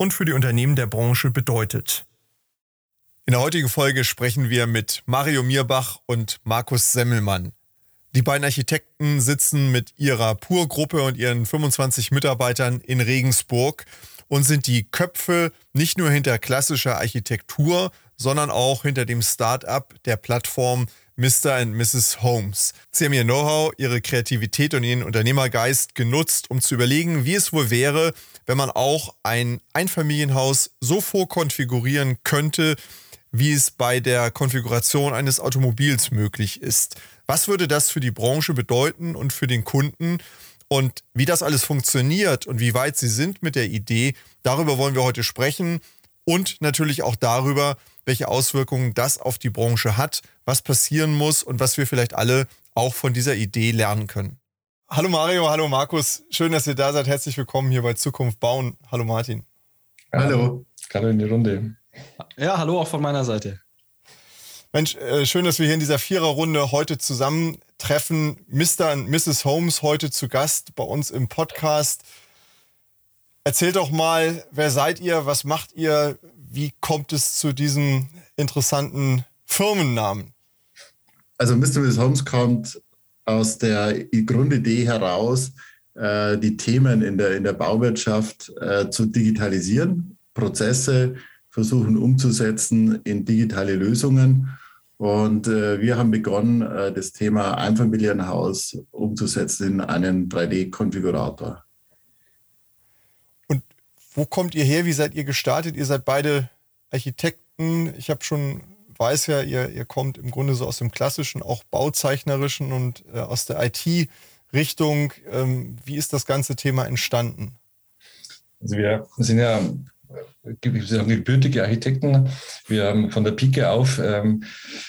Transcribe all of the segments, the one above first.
und für die Unternehmen der Branche bedeutet. In der heutigen Folge sprechen wir mit Mario Mierbach und Markus Semmelmann. Die beiden Architekten sitzen mit ihrer Pur-Gruppe und ihren 25 Mitarbeitern in Regensburg und sind die Köpfe nicht nur hinter klassischer Architektur, sondern auch hinter dem Start-up der Plattform Mr. and Mrs. Holmes. Sie haben ihr Know-how, ihre Kreativität und ihren Unternehmergeist genutzt, um zu überlegen, wie es wohl wäre, wenn man auch ein Einfamilienhaus so vorkonfigurieren könnte, wie es bei der Konfiguration eines Automobils möglich ist. Was würde das für die Branche bedeuten und für den Kunden? Und wie das alles funktioniert und wie weit Sie sind mit der Idee, darüber wollen wir heute sprechen und natürlich auch darüber, welche Auswirkungen das auf die Branche hat, was passieren muss und was wir vielleicht alle auch von dieser Idee lernen können. Hallo Mario, hallo Markus, schön, dass ihr da seid. Herzlich willkommen hier bei Zukunft bauen. Hallo Martin. Hallo, hallo in die Runde. Ja, hallo auch von meiner Seite. Mensch, äh, schön, dass wir hier in dieser Viererrunde heute zusammentreffen. Mr. und Mrs. Holmes heute zu Gast bei uns im Podcast. Erzählt doch mal, wer seid ihr, was macht ihr, wie kommt es zu diesem interessanten Firmennamen? Also Mr. Miss Holmes kommt aus der Grundidee heraus, äh, die Themen in der, in der Bauwirtschaft äh, zu digitalisieren, Prozesse versuchen umzusetzen in digitale Lösungen. Und äh, wir haben begonnen, äh, das Thema Einfamilienhaus umzusetzen in einen 3D-Konfigurator. Wo kommt ihr her? Wie seid ihr gestartet? Ihr seid beide Architekten. Ich habe schon, weiß ja, ihr, ihr kommt im Grunde so aus dem klassischen, auch bauzeichnerischen und äh, aus der IT-Richtung. Ähm, wie ist das ganze Thema entstanden? Also wir sind ja gebürtige Architekten. Wir haben von der Pike auf ähm,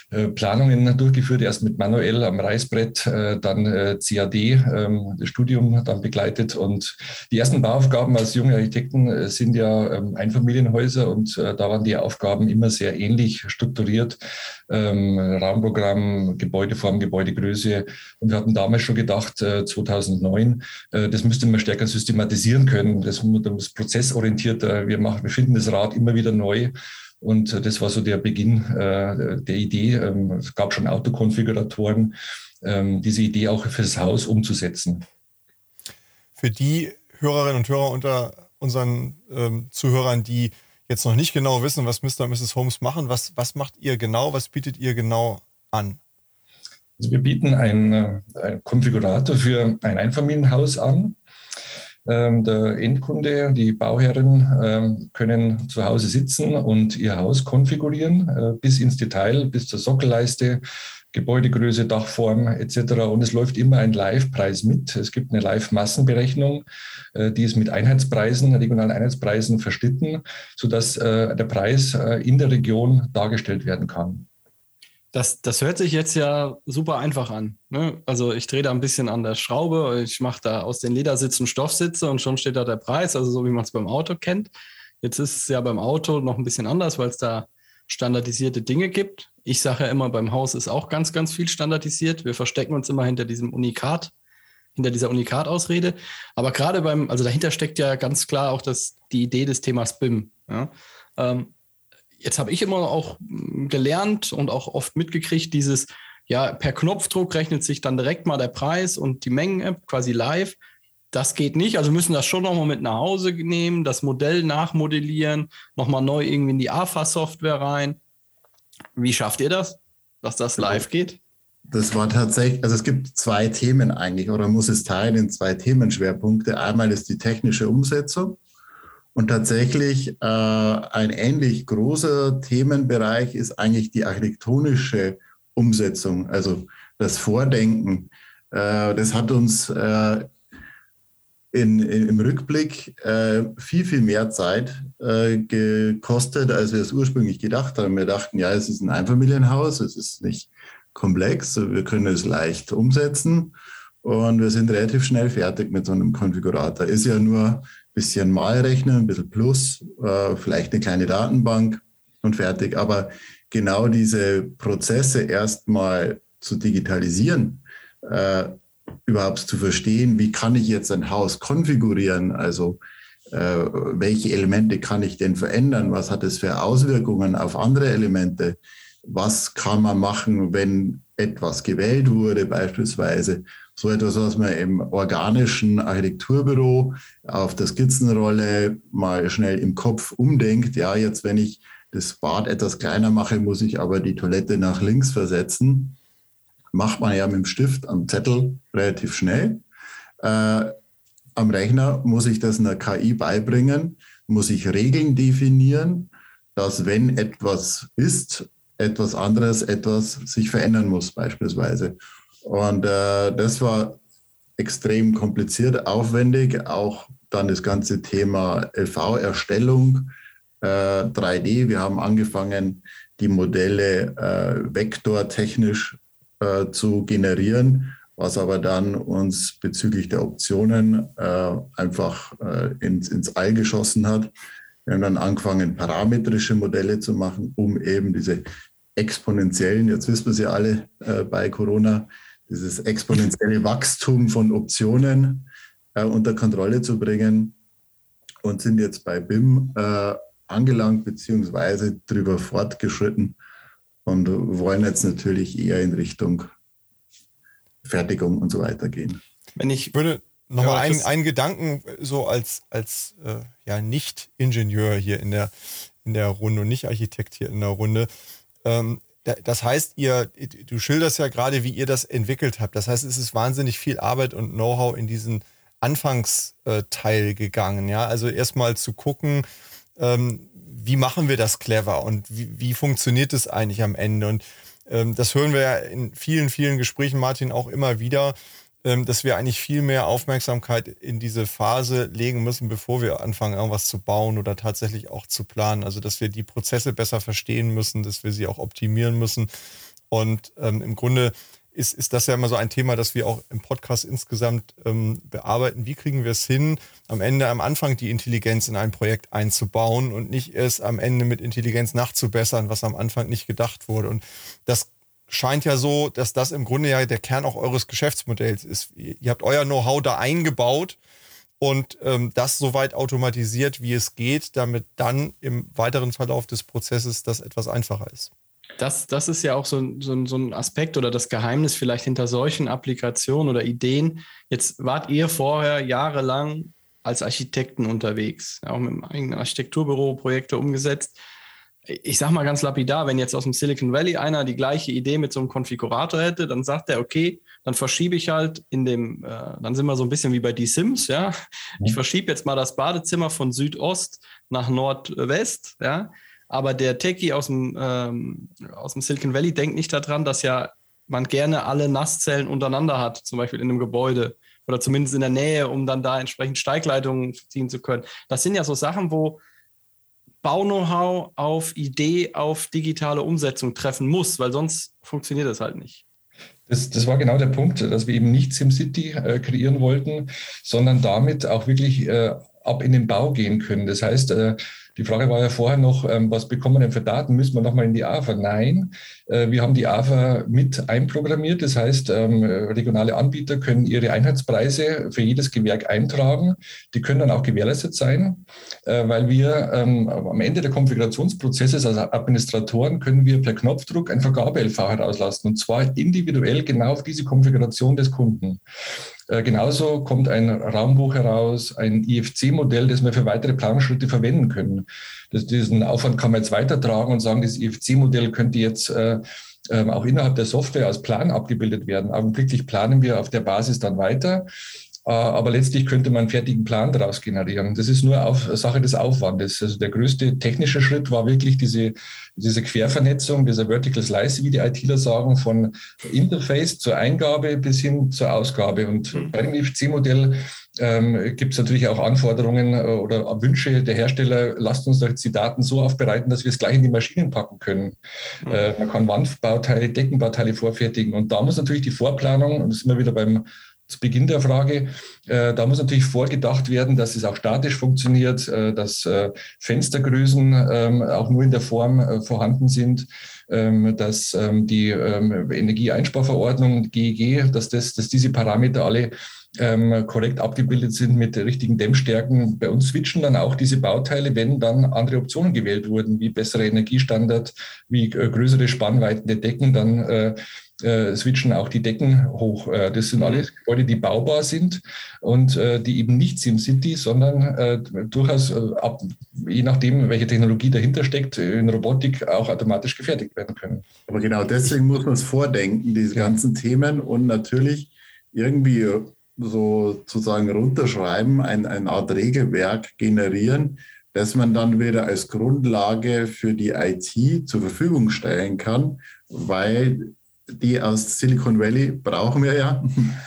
äh, Planungen durchgeführt, erst mit manuell am Reißbrett, äh, dann äh, CAD, ähm, das Studium dann begleitet. Und die ersten Bauaufgaben als junge Architekten äh, sind ja ähm, Einfamilienhäuser und äh, da waren die Aufgaben immer sehr ähnlich strukturiert. Ähm, Raumprogramm, Gebäudeform, Gebäudegröße. Und wir hatten damals schon gedacht, 2009, äh, das müsste man stärker systematisieren können. Das muss prozessorientierter. Wir machen, wir finden das Rad immer wieder neu. Und das war so der Beginn äh, der Idee. Ähm, es gab schon Autokonfiguratoren, ähm, diese Idee auch für das Haus umzusetzen. Für die Hörerinnen und Hörer unter unseren ähm, Zuhörern, die jetzt noch nicht genau wissen, was Mr. und Mrs. Holmes machen, was, was macht ihr genau, was bietet ihr genau an? Also wir bieten einen, äh, einen Konfigurator für ein Einfamilienhaus an. Ähm, der Endkunde, die Bauherren ähm, können zu Hause sitzen und ihr Haus konfigurieren, äh, bis ins Detail, bis zur Sockelleiste, Gebäudegröße, Dachform etc. Und es läuft immer ein Live-Preis mit. Es gibt eine Live-Massenberechnung, äh, die ist mit Einheitspreisen, regionalen Einheitspreisen verstritten, sodass äh, der Preis in der Region dargestellt werden kann. Das, das hört sich jetzt ja super einfach an. Ne? Also ich drehe da ein bisschen an der Schraube, ich mache da aus den Ledersitzen Stoffsitze und schon steht da der Preis, also so wie man es beim Auto kennt. Jetzt ist es ja beim Auto noch ein bisschen anders, weil es da standardisierte Dinge gibt. Ich sage ja immer, beim Haus ist auch ganz, ganz viel standardisiert. Wir verstecken uns immer hinter diesem Unikat, hinter dieser Unikat-Ausrede. Aber gerade beim, also dahinter steckt ja ganz klar auch das, die Idee des Themas BIM. Ja? Ähm, jetzt habe ich immer auch hm, gelernt und auch oft mitgekriegt, dieses, ja, per Knopfdruck rechnet sich dann direkt mal der Preis und die Mengen-App quasi live. Das geht nicht. Also müssen das schon nochmal mit nach Hause nehmen, das Modell nachmodellieren, nochmal neu irgendwie in die AFA-Software rein. Wie schafft ihr das, dass das live geht? Das war tatsächlich, also es gibt zwei Themen eigentlich, oder muss es teilen in zwei Themenschwerpunkte. Einmal ist die technische Umsetzung und tatsächlich äh, ein ähnlich großer Themenbereich ist eigentlich die architektonische Umsetzung, also das Vordenken. Äh, das hat uns äh, in, in, im Rückblick äh, viel, viel mehr Zeit äh, gekostet, als wir es ursprünglich gedacht haben. Wir dachten, ja, es ist ein Einfamilienhaus, es ist nicht komplex, wir können es leicht umsetzen und wir sind relativ schnell fertig mit so einem Konfigurator. Ist ja nur bisschen Malrechner, ein bisschen Plus, äh, vielleicht eine kleine Datenbank und fertig. Aber genau diese Prozesse erstmal zu digitalisieren, äh, überhaupt zu verstehen, wie kann ich jetzt ein Haus konfigurieren, also äh, welche Elemente kann ich denn verändern, was hat es für Auswirkungen auf andere Elemente, was kann man machen, wenn etwas gewählt wurde beispielsweise. So etwas, was man im organischen Architekturbüro auf der Skizzenrolle mal schnell im Kopf umdenkt. Ja, jetzt wenn ich das Bad etwas kleiner mache, muss ich aber die Toilette nach links versetzen. Macht man ja mit dem Stift am Zettel relativ schnell. Äh, am Rechner muss ich das einer KI beibringen, muss ich Regeln definieren, dass wenn etwas ist, etwas anderes, etwas sich verändern muss beispielsweise. Und äh, das war extrem kompliziert, aufwendig. Auch dann das ganze Thema LV-Erstellung, äh, 3D. Wir haben angefangen, die Modelle äh, vektortechnisch äh, zu generieren, was aber dann uns bezüglich der Optionen äh, einfach äh, ins, ins All geschossen hat. Wir haben dann angefangen, parametrische Modelle zu machen, um eben diese exponentiellen, jetzt wissen wir sie alle äh, bei Corona, dieses exponentielle Wachstum von Optionen äh, unter Kontrolle zu bringen und sind jetzt bei BIM äh, angelangt beziehungsweise darüber fortgeschritten und wollen jetzt natürlich eher in Richtung Fertigung und so weiter gehen. Wenn ich würde nochmal ja, einen, einen Gedanken so als, als äh, ja, Nicht-Ingenieur hier in der, in der Runde und nicht Architekt hier in der Runde. Ähm, das heißt, ihr, du schilderst ja gerade, wie ihr das entwickelt habt. Das heißt, es ist wahnsinnig viel Arbeit und Know-how in diesen Anfangsteil gegangen. Ja, also erstmal zu gucken, ähm, wie machen wir das clever und wie, wie funktioniert es eigentlich am Ende? Und ähm, das hören wir ja in vielen, vielen Gesprächen, Martin, auch immer wieder. Ähm, dass wir eigentlich viel mehr Aufmerksamkeit in diese Phase legen müssen, bevor wir anfangen, irgendwas zu bauen oder tatsächlich auch zu planen. Also dass wir die Prozesse besser verstehen müssen, dass wir sie auch optimieren müssen. Und ähm, im Grunde ist, ist das ja immer so ein Thema, das wir auch im Podcast insgesamt ähm, bearbeiten. Wie kriegen wir es hin, am Ende, am Anfang die Intelligenz in ein Projekt einzubauen und nicht erst am Ende mit Intelligenz nachzubessern, was am Anfang nicht gedacht wurde. Und das scheint ja so, dass das im Grunde ja der Kern auch eures Geschäftsmodells ist. Ihr habt euer Know-how da eingebaut und ähm, das so weit automatisiert, wie es geht, damit dann im weiteren Verlauf des Prozesses das etwas einfacher ist. Das, das ist ja auch so, so, so ein Aspekt oder das Geheimnis vielleicht hinter solchen Applikationen oder Ideen. Jetzt wart ihr vorher jahrelang als Architekten unterwegs, auch mit einem eigenen Architekturbüro Projekte umgesetzt ich sag mal ganz lapidar, wenn jetzt aus dem Silicon Valley einer die gleiche Idee mit so einem Konfigurator hätte, dann sagt er, okay, dann verschiebe ich halt in dem, äh, dann sind wir so ein bisschen wie bei die Sims, ja. Ich verschiebe jetzt mal das Badezimmer von Südost nach Nordwest, ja. Aber der Techie aus dem, ähm, aus dem Silicon Valley denkt nicht daran, dass ja man gerne alle Nasszellen untereinander hat, zum Beispiel in einem Gebäude oder zumindest in der Nähe, um dann da entsprechend Steigleitungen ziehen zu können. Das sind ja so Sachen, wo Bau-Know-how auf Idee, auf digitale Umsetzung treffen muss, weil sonst funktioniert das halt nicht. Das, das war genau der Punkt, dass wir eben nicht SimCity äh, kreieren wollten, sondern damit auch wirklich äh, ab in den Bau gehen können. Das heißt, äh, die Frage war ja vorher noch, ähm, was bekommen wir denn für Daten? Müssen wir nochmal in die AFA? Nein, äh, wir haben die AFA mit einprogrammiert. Das heißt, ähm, regionale Anbieter können ihre Einheitspreise für jedes Gewerk eintragen. Die können dann auch gewährleistet sein, äh, weil wir ähm, am Ende der Konfigurationsprozesses als Administratoren können wir per Knopfdruck ein Vergabe-LV herauslassen und zwar individuell genau auf diese Konfiguration des Kunden. Äh, genauso kommt ein Raumbuch heraus, ein IFC-Modell, das wir für weitere Planungsschritte verwenden können. Das, diesen Aufwand kann man jetzt weitertragen und sagen, das IFC-Modell könnte jetzt äh, ähm, auch innerhalb der Software als Plan abgebildet werden. Augenblicklich planen wir auf der Basis dann weiter. Äh, aber letztlich könnte man einen fertigen Plan daraus generieren. Das ist nur auf, Sache des Aufwandes. Also der größte technische Schritt war wirklich diese, diese Quervernetzung, dieser Vertical Slice, wie die ITler sagen, von Interface zur Eingabe bis hin zur Ausgabe. Und mhm. bei dem IFC-Modell ähm, gibt es natürlich auch Anforderungen äh, oder Wünsche der Hersteller, lasst uns doch die Daten so aufbereiten, dass wir es gleich in die Maschinen packen können. Mhm. Äh, man kann Wandbauteile, Deckenbauteile vorfertigen. Und da muss natürlich die Vorplanung, und das ist immer wieder beim zu Beginn der Frage. Äh, da muss natürlich vorgedacht werden, dass es auch statisch funktioniert, äh, dass äh, Fenstergrößen ähm, auch nur in der Form äh, vorhanden sind, ähm, dass ähm, die Energieeinsparverordnung, GEG, dass, das, dass diese Parameter alle korrekt abgebildet sind mit richtigen Dämmstärken. Bei uns switchen dann auch diese Bauteile, wenn dann andere Optionen gewählt wurden, wie bessere Energiestandard, wie äh, größere Spannweiten der Decken, dann äh, switchen auch die Decken hoch. Äh, das sind mhm. alles Gebäude, die baubar sind und äh, die eben nicht SimCity, sondern äh, durchaus äh, ab, je nachdem, welche Technologie dahinter steckt, in Robotik auch automatisch gefertigt werden können. Aber genau deswegen muss man es vordenken, diese ja. ganzen Themen und natürlich irgendwie so sozusagen runterschreiben, ein, eine Art Regelwerk generieren, das man dann wieder als Grundlage für die IT zur Verfügung stellen kann, weil die aus Silicon Valley brauchen wir ja,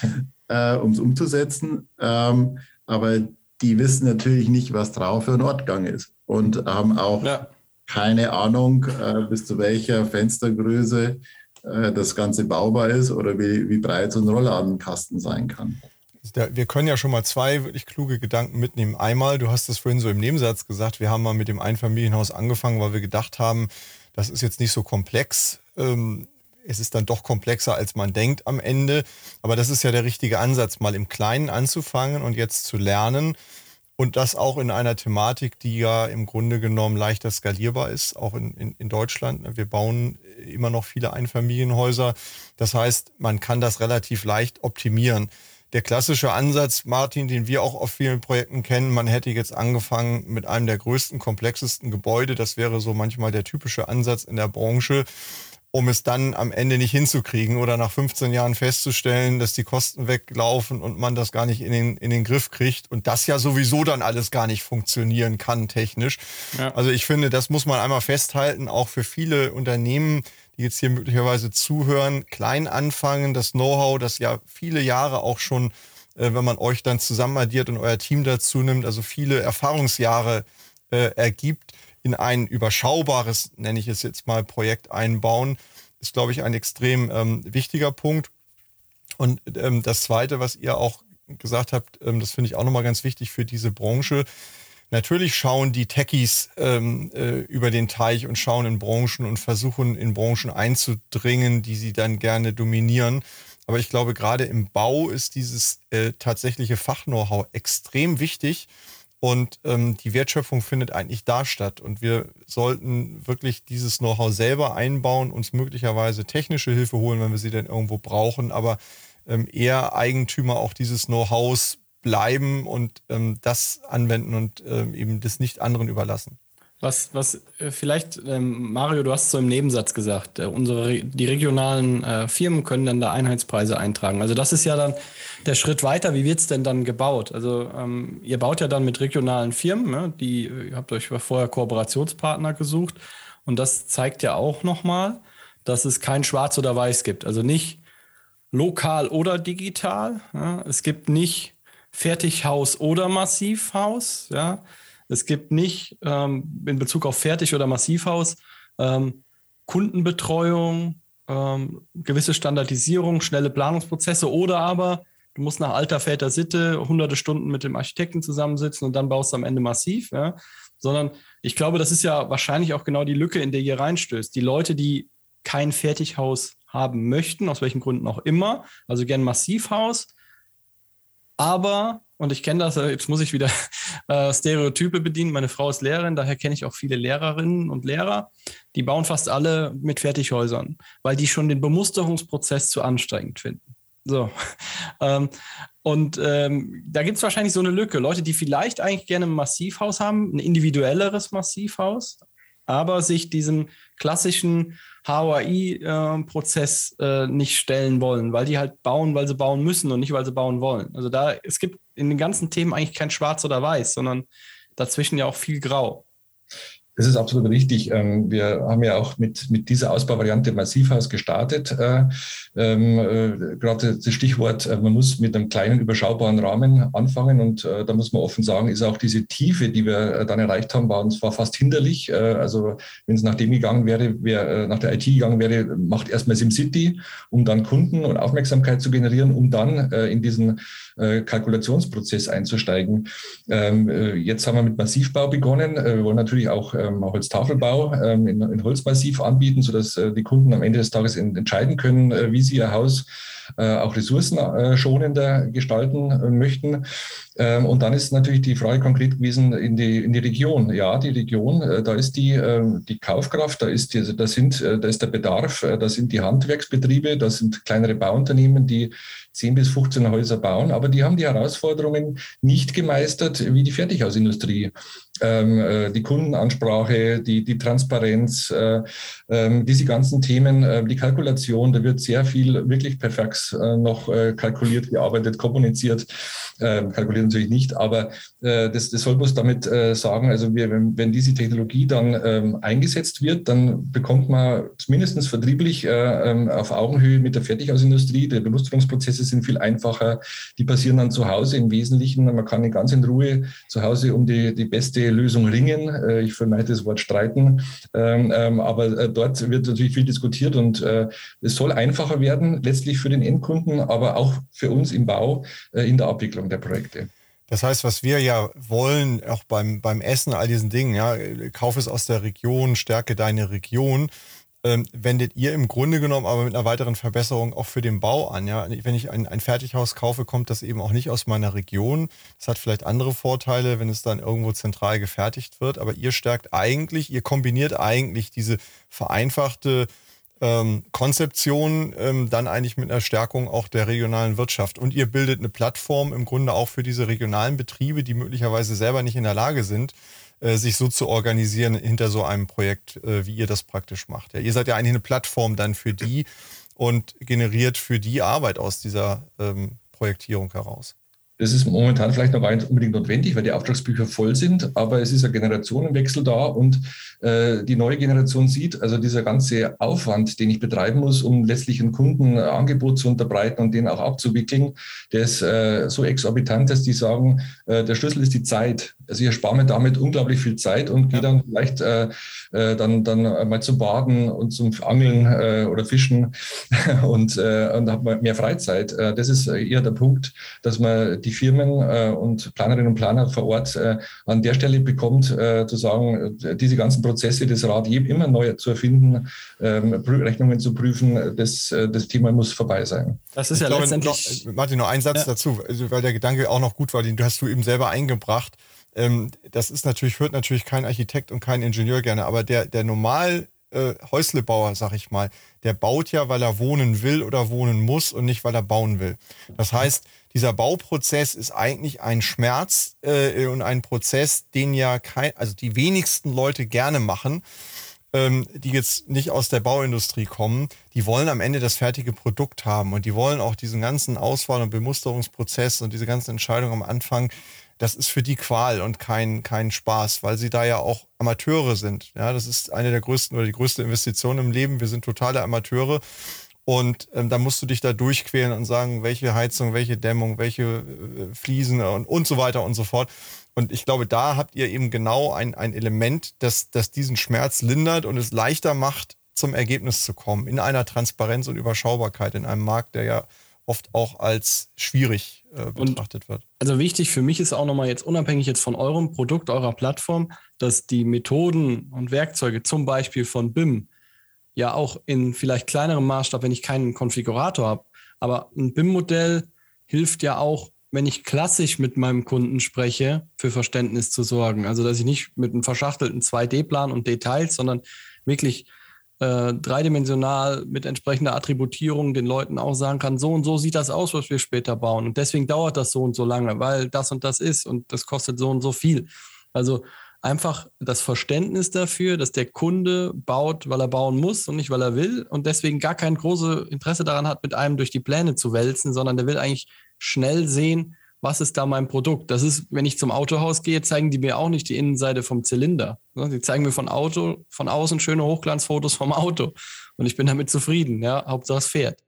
äh, um es umzusetzen. Ähm, aber die wissen natürlich nicht, was drauf für ein Ortgang ist und haben auch ja. keine Ahnung, äh, bis zu welcher Fenstergröße äh, das Ganze baubar ist oder wie, wie breit so ein Rollladenkasten sein kann. Wir können ja schon mal zwei wirklich kluge Gedanken mitnehmen. Einmal, du hast es vorhin so im Nebensatz gesagt, wir haben mal mit dem Einfamilienhaus angefangen, weil wir gedacht haben, das ist jetzt nicht so komplex. Ähm, es ist dann doch komplexer, als man denkt am Ende. Aber das ist ja der richtige Ansatz, mal im Kleinen anzufangen und jetzt zu lernen. Und das auch in einer Thematik, die ja im Grunde genommen leichter skalierbar ist, auch in, in, in Deutschland. Wir bauen immer noch viele Einfamilienhäuser. Das heißt, man kann das relativ leicht optimieren. Der klassische Ansatz, Martin, den wir auch auf vielen Projekten kennen, man hätte jetzt angefangen mit einem der größten, komplexesten Gebäude. Das wäre so manchmal der typische Ansatz in der Branche um es dann am Ende nicht hinzukriegen oder nach 15 Jahren festzustellen, dass die Kosten weglaufen und man das gar nicht in den, in den Griff kriegt und das ja sowieso dann alles gar nicht funktionieren kann technisch. Ja. Also ich finde, das muss man einmal festhalten, auch für viele Unternehmen, die jetzt hier möglicherweise zuhören, klein anfangen, das Know-how, das ja viele Jahre auch schon, äh, wenn man euch dann zusammen addiert und euer Team dazu nimmt, also viele Erfahrungsjahre äh, ergibt, in ein überschaubares, nenne ich es jetzt mal, Projekt einbauen, ist, glaube ich, ein extrem ähm, wichtiger Punkt. Und ähm, das Zweite, was ihr auch gesagt habt, ähm, das finde ich auch nochmal ganz wichtig für diese Branche. Natürlich schauen die Techies ähm, äh, über den Teich und schauen in Branchen und versuchen in Branchen einzudringen, die sie dann gerne dominieren. Aber ich glaube, gerade im Bau ist dieses äh, tatsächliche Fachknow-how extrem wichtig. Und ähm, die Wertschöpfung findet eigentlich da statt. Und wir sollten wirklich dieses Know-how selber einbauen, uns möglicherweise technische Hilfe holen, wenn wir sie denn irgendwo brauchen, aber ähm, eher Eigentümer auch dieses Know-hows bleiben und ähm, das anwenden und ähm, eben das nicht anderen überlassen. Was, was äh, vielleicht, ähm, Mario, du hast es so im Nebensatz gesagt, äh, unsere, die regionalen äh, Firmen können dann da Einheitspreise eintragen. Also das ist ja dann der Schritt weiter. Wie wird es denn dann gebaut? Also ähm, ihr baut ja dann mit regionalen Firmen, ne? die, ihr habt euch vorher Kooperationspartner gesucht und das zeigt ja auch nochmal, dass es kein Schwarz oder Weiß gibt. Also nicht lokal oder digital. Ja? Es gibt nicht Fertighaus oder Massivhaus. Ja? Es gibt nicht ähm, in Bezug auf Fertig- oder Massivhaus ähm, Kundenbetreuung, ähm, gewisse Standardisierung, schnelle Planungsprozesse oder aber du musst nach alter Väter Sitte hunderte Stunden mit dem Architekten zusammensitzen und dann baust du am Ende massiv, ja? sondern ich glaube, das ist ja wahrscheinlich auch genau die Lücke, in der ihr reinstößt. Die Leute, die kein Fertighaus haben möchten, aus welchen Gründen auch immer, also gern Massivhaus, aber und ich kenne das, äh, jetzt muss ich wieder äh, Stereotype bedienen. Meine Frau ist Lehrerin, daher kenne ich auch viele Lehrerinnen und Lehrer. Die bauen fast alle mit Fertighäusern, weil die schon den Bemusterungsprozess zu anstrengend finden. So. Ähm, und ähm, da gibt es wahrscheinlich so eine Lücke. Leute, die vielleicht eigentlich gerne ein Massivhaus haben, ein individuelleres Massivhaus, aber sich diesem klassischen HOI-Prozess äh, äh, nicht stellen wollen, weil die halt bauen, weil sie bauen müssen und nicht, weil sie bauen wollen. Also da, es gibt in den ganzen Themen eigentlich kein Schwarz oder Weiß, sondern dazwischen ja auch viel Grau. Das ist absolut richtig. Ähm, wir haben ja auch mit, mit dieser Ausbauvariante Massivhaus gestartet. Äh, ähm, äh, gerade das Stichwort, äh, man muss mit einem kleinen, überschaubaren Rahmen anfangen. Und da muss man offen sagen, ist auch diese Tiefe, die wir dann erreicht haben, war uns fast hinderlich. also wenn es nach dem gegangen wäre, wer nach der IT gegangen wäre, macht erstmal SimCity, um dann Kunden und Aufmerksamkeit zu generieren, um dann in diesen Kalkulationsprozess einzusteigen. Ähm, jetzt haben wir mit Massivbau begonnen. wir wollen natürlich auch ähm, Holztafelbau ähm, in, in Holzmassiv anbieten, sodass äh, die Kunden am Ende des Tages in, entscheiden können, äh, wie sie ihr Haus äh, auch ressourcenschonender gestalten äh, möchten. Ähm, und dann ist natürlich die Frage konkret gewesen in die, in die Region. Ja, die Region, äh, da ist die, ähm, die Kaufkraft, da ist, die, da, sind, da ist der Bedarf, da sind die Handwerksbetriebe, da sind kleinere Bauunternehmen, die 10 bis 15 Häuser bauen, aber die haben die Herausforderungen nicht gemeistert wie die Fertighausindustrie. Ähm, äh, die Kundenansprache, die, die Transparenz, äh, äh, diese ganzen Themen, äh, die Kalkulation, da wird sehr viel wirklich perfekt noch kalkuliert, gearbeitet, kommuniziert. Ähm, kalkuliert natürlich nicht, aber das, das soll bloß damit sagen, also wir, wenn, wenn diese Technologie dann ähm, eingesetzt wird, dann bekommt man mindestens vertrieblich ähm, auf Augenhöhe mit der Fertighausindustrie. Die Bemusterungsprozesse sind viel einfacher. Die passieren dann zu Hause im Wesentlichen. Man kann ganz in Ruhe zu Hause um die, die beste Lösung ringen. Äh, ich vermeide das Wort streiten, ähm, ähm, aber äh, dort wird natürlich viel diskutiert und äh, es soll einfacher werden, letztlich für den Endkunden, aber auch für uns im Bau in der Abwicklung der Projekte. Das heißt, was wir ja wollen, auch beim, beim Essen, all diesen Dingen, ja, kauf es aus der Region, stärke deine Region ähm, wendet ihr im Grunde genommen aber mit einer weiteren Verbesserung auch für den Bau an. Ja? Wenn ich ein, ein Fertighaus kaufe, kommt das eben auch nicht aus meiner Region. Das hat vielleicht andere Vorteile, wenn es dann irgendwo zentral gefertigt wird. Aber ihr stärkt eigentlich, ihr kombiniert eigentlich diese vereinfachte ähm, Konzeption ähm, dann eigentlich mit einer Stärkung auch der regionalen Wirtschaft. Und ihr bildet eine Plattform im Grunde auch für diese regionalen Betriebe, die möglicherweise selber nicht in der Lage sind, sich so zu organisieren hinter so einem Projekt, äh, wie ihr das praktisch macht. Ja, ihr seid ja eigentlich eine Plattform dann für die und generiert für die Arbeit aus dieser ähm, Projektierung heraus. Das ist momentan vielleicht noch gar nicht unbedingt notwendig, weil die Auftragsbücher voll sind, aber es ist ein Generationenwechsel da und äh, die neue Generation sieht, also dieser ganze Aufwand, den ich betreiben muss, um letztlich einen Kunden ein Angebot zu unterbreiten und den auch abzuwickeln, der ist äh, so exorbitant, dass die sagen, äh, der Schlüssel ist die Zeit. Also ich erspare mir damit unglaublich viel Zeit und gehe dann vielleicht äh, äh, dann, dann mal zum Baden und zum Angeln äh, oder Fischen und, äh, und habe mehr Freizeit. Äh, das ist eher der Punkt, dass man die Firmen äh, und Planerinnen und Planer vor Ort äh, an der Stelle bekommt, äh, zu sagen, äh, diese ganzen Prozesse, das Rad immer neu zu erfinden, ähm, Rechnungen zu prüfen, das, äh, das Thema muss vorbei sein. Das ist ich ja glaube, letztendlich. Noch, Martin, noch ein Satz ja. dazu, also, weil der Gedanke auch noch gut war, den hast du eben selber eingebracht. Ähm, das ist natürlich, hört natürlich kein Architekt und kein Ingenieur gerne, aber der, der normal äh, Häuslebauer, sag ich mal, der baut ja, weil er wohnen will oder wohnen muss und nicht, weil er bauen will. Das heißt, dieser Bauprozess ist eigentlich ein Schmerz äh, und ein Prozess, den ja kein, also die wenigsten Leute gerne machen, ähm, die jetzt nicht aus der Bauindustrie kommen, die wollen am Ende das fertige Produkt haben und die wollen auch diesen ganzen Auswahl- und Bemusterungsprozess und diese ganzen Entscheidungen am Anfang das ist für die Qual und kein, kein Spaß, weil sie da ja auch Amateure sind. Ja, das ist eine der größten oder die größte Investition im Leben. Wir sind totale Amateure. Und ähm, da musst du dich da durchquälen und sagen, welche Heizung, welche Dämmung, welche äh, Fliesen und, und so weiter und so fort. Und ich glaube, da habt ihr eben genau ein, ein Element, das, das diesen Schmerz lindert und es leichter macht, zum Ergebnis zu kommen. In einer Transparenz und Überschaubarkeit, in einem Markt, der ja oft auch als schwierig äh, betrachtet und wird. Also wichtig für mich ist auch nochmal jetzt unabhängig jetzt von eurem Produkt, eurer Plattform, dass die Methoden und Werkzeuge zum Beispiel von BIM ja auch in vielleicht kleinerem Maßstab, wenn ich keinen Konfigurator habe, aber ein BIM-Modell hilft ja auch, wenn ich klassisch mit meinem Kunden spreche, für Verständnis zu sorgen. Also dass ich nicht mit einem verschachtelten 2D-Plan und Details, sondern wirklich äh, dreidimensional mit entsprechender Attributierung den Leuten auch sagen kann, so und so sieht das aus, was wir später bauen. Und deswegen dauert das so und so lange, weil das und das ist und das kostet so und so viel. Also einfach das Verständnis dafür, dass der Kunde baut, weil er bauen muss und nicht, weil er will und deswegen gar kein großes Interesse daran hat, mit einem durch die Pläne zu wälzen, sondern der will eigentlich schnell sehen, was ist da mein Produkt. Das ist, wenn ich zum Autohaus gehe, zeigen die mir auch nicht die Innenseite vom Zylinder. Sie zeigen mir von Auto, von außen schöne Hochglanzfotos vom Auto und ich bin damit zufrieden. Ja, Hauptsache es fährt.